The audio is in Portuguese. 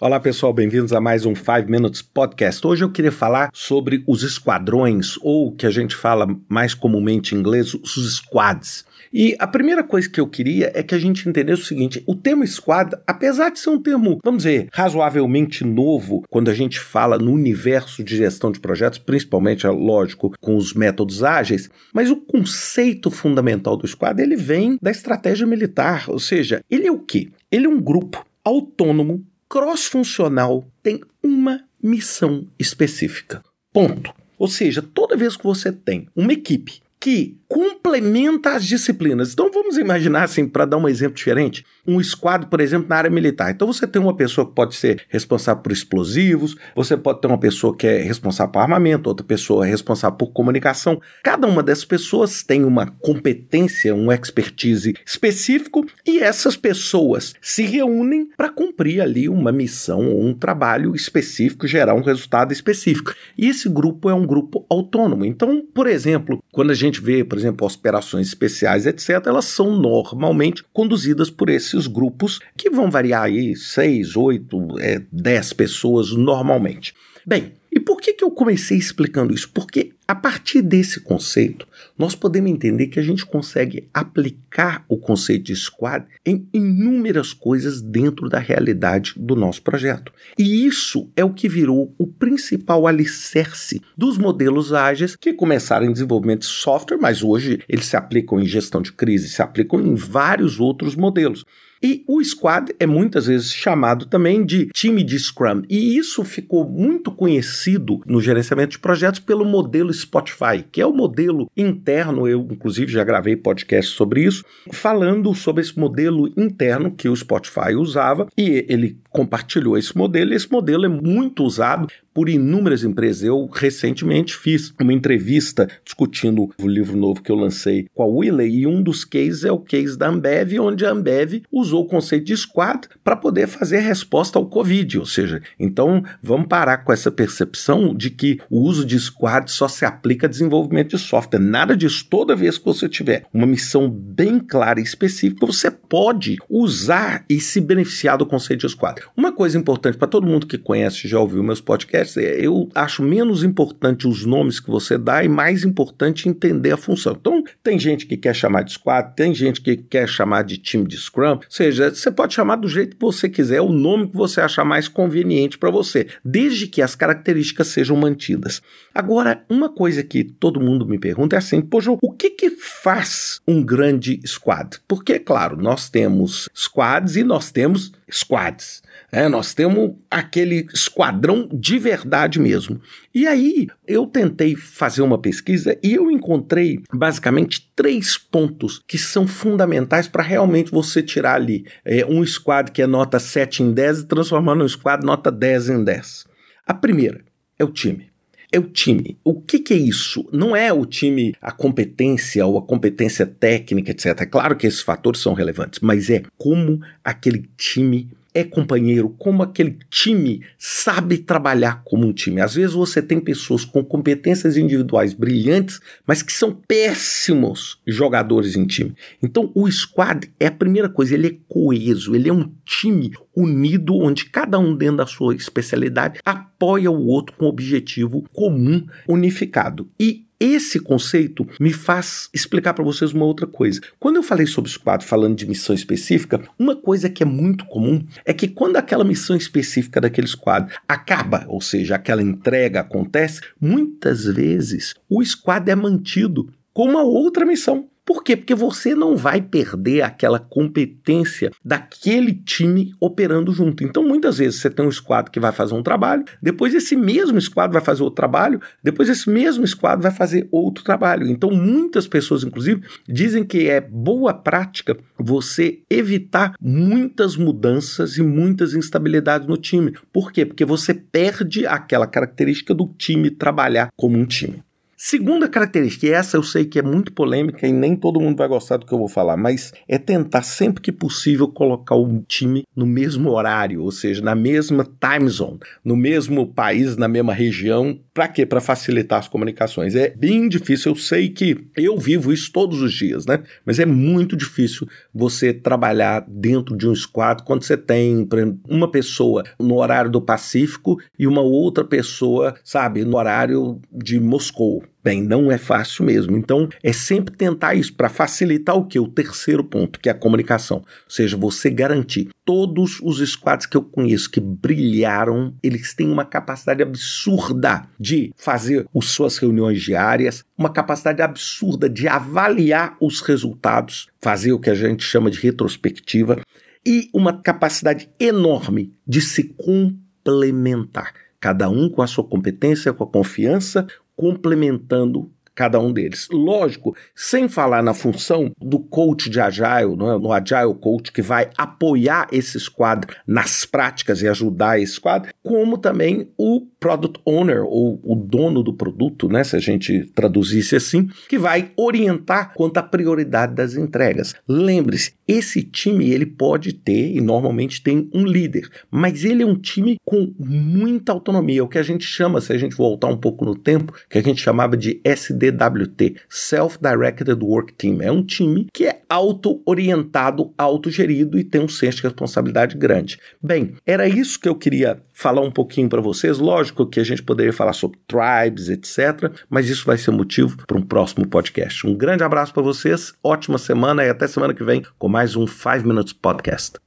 Olá pessoal, bem-vindos a mais um 5 Minutes Podcast. Hoje eu queria falar sobre os esquadrões, ou que a gente fala mais comumente em inglês, os squads. E a primeira coisa que eu queria é que a gente entendesse o seguinte: o termo squad, apesar de ser um termo, vamos dizer, razoavelmente novo, quando a gente fala no universo de gestão de projetos, principalmente, é lógico, com os métodos ágeis, mas o conceito fundamental do squad ele vem da estratégia militar, ou seja, ele é o quê? Ele é um grupo autônomo cross-funcional tem uma missão específica. Ponto. Ou seja, toda vez que você tem uma equipe que complementa as disciplinas. Então vamos imaginar assim, para dar um exemplo diferente, um esquadro, por exemplo, na área militar. Então você tem uma pessoa que pode ser responsável por explosivos, você pode ter uma pessoa que é responsável por armamento, outra pessoa é responsável por comunicação. Cada uma dessas pessoas tem uma competência, um expertise específico e essas pessoas se reúnem para cumprir ali uma missão ou um trabalho específico, gerar um resultado específico. E esse grupo é um grupo autônomo. Então, por exemplo, quando a gente vê, por exemplo, operações especiais, etc., elas são normalmente conduzidas por esses grupos que vão variar aí seis, oito, é, dez pessoas normalmente. Bem, e por que, que eu comecei explicando isso? Porque a partir desse conceito, nós podemos entender que a gente consegue aplicar o conceito de squad em inúmeras coisas dentro da realidade do nosso projeto. E isso é o que virou o principal alicerce dos modelos ágeis que começaram em desenvolvimento de software, mas hoje eles se aplicam em gestão de crise, se aplicam em vários outros modelos. E o squad é muitas vezes chamado também de time de Scrum. E isso ficou muito conhecido no gerenciamento de projetos pelo modelo Spotify, que é o modelo interno. Eu, inclusive, já gravei podcast sobre isso, falando sobre esse modelo interno que o Spotify usava. E ele compartilhou esse modelo. E esse modelo é muito usado por inúmeras empresas. Eu recentemente fiz uma entrevista discutindo o livro novo que eu lancei com a Wiley e um dos cases é o case da Ambev, onde a Ambev usou o conceito de squad para poder fazer resposta ao Covid. Ou seja, então vamos parar com essa percepção de que o uso de squad só se aplica a desenvolvimento de software. Nada disso. Toda vez que você tiver uma missão bem clara e específica, você pode usar e se beneficiar do conceito de squad. Uma coisa importante para todo mundo que conhece, já ouviu meus podcasts, eu acho menos importante os nomes que você dá e mais importante entender a função. Então, tem gente que quer chamar de squad, tem gente que quer chamar de time de Scrum, ou seja, você pode chamar do jeito que você quiser, o nome que você achar mais conveniente para você, desde que as características sejam mantidas. Agora, uma coisa que todo mundo me pergunta é assim, poxa, o que que faz um grande squad? Porque, claro, nós temos squads e nós temos squads. É, nós temos aquele esquadrão de verdade mesmo. E aí eu tentei fazer uma pesquisa e eu encontrei basicamente três pontos que são fundamentais para realmente você tirar ali é, um squad que é nota 7 em 10 e transformar num squad nota 10 em 10. A primeira é o time é o time. O que, que, é isso? Não é o time, a competência ou a competência técnica, etc. É claro que esses fatores são relevantes, mas é como aquele time é companheiro, como aquele time sabe trabalhar como um time. Às vezes você tem pessoas com competências individuais brilhantes, mas que são péssimos jogadores em time. Então o squad é a primeira coisa, ele é coeso, ele é um time unido onde cada um dentro da sua especialidade apoia o outro com um objetivo comum unificado. E esse conceito me faz explicar para vocês uma outra coisa. Quando eu falei sobre os quadros falando de missão específica, uma coisa que é muito comum é que quando aquela missão específica daqueles quadros acaba, ou seja, aquela entrega acontece, muitas vezes o squad é mantido com uma outra missão. Por quê? Porque você não vai perder aquela competência daquele time operando junto. Então, muitas vezes você tem um esquadro que vai fazer um trabalho, depois esse mesmo esquadro vai fazer outro trabalho, depois esse mesmo esquadro vai fazer outro trabalho. Então, muitas pessoas, inclusive, dizem que é boa prática você evitar muitas mudanças e muitas instabilidades no time. Por quê? Porque você perde aquela característica do time trabalhar como um time. Segunda característica, e essa eu sei que é muito polêmica e nem todo mundo vai gostar do que eu vou falar, mas é tentar sempre que possível colocar o time no mesmo horário, ou seja, na mesma time zone, no mesmo país, na mesma região. Para quê? Para facilitar as comunicações. É bem difícil, eu sei que eu vivo isso todos os dias, né? Mas é muito difícil você trabalhar dentro de um squad quando você tem uma pessoa no horário do Pacífico e uma outra pessoa, sabe, no horário de Moscou. Bem, não é fácil mesmo. Então, é sempre tentar isso para facilitar o que? O terceiro ponto, que é a comunicação. Ou seja, você garantir. Todos os squads que eu conheço que brilharam, eles têm uma capacidade absurda de fazer as suas reuniões diárias, uma capacidade absurda de avaliar os resultados, fazer o que a gente chama de retrospectiva, e uma capacidade enorme de se complementar cada um com a sua competência, com a confiança, complementando cada um deles. Lógico, sem falar na função do coach de Agile, é? no Agile Coach, que vai apoiar esse squad nas práticas e ajudar esse squad, como também o Product Owner, ou o dono do produto, né, se a gente traduzisse assim, que vai orientar quanto à prioridade das entregas. Lembre-se, esse time ele pode ter, e normalmente tem, um líder, mas ele é um time com muita autonomia, o que a gente chama, se a gente voltar um pouco no tempo, que a gente chamava de SD SDWT, Self-Directed Work Team. É um time que é auto-orientado, autogerido e tem um senso de responsabilidade grande. Bem, era isso que eu queria falar um pouquinho para vocês. Lógico que a gente poderia falar sobre tribes, etc., mas isso vai ser motivo para um próximo podcast. Um grande abraço para vocês, ótima semana e até semana que vem com mais um 5 Minutes Podcast.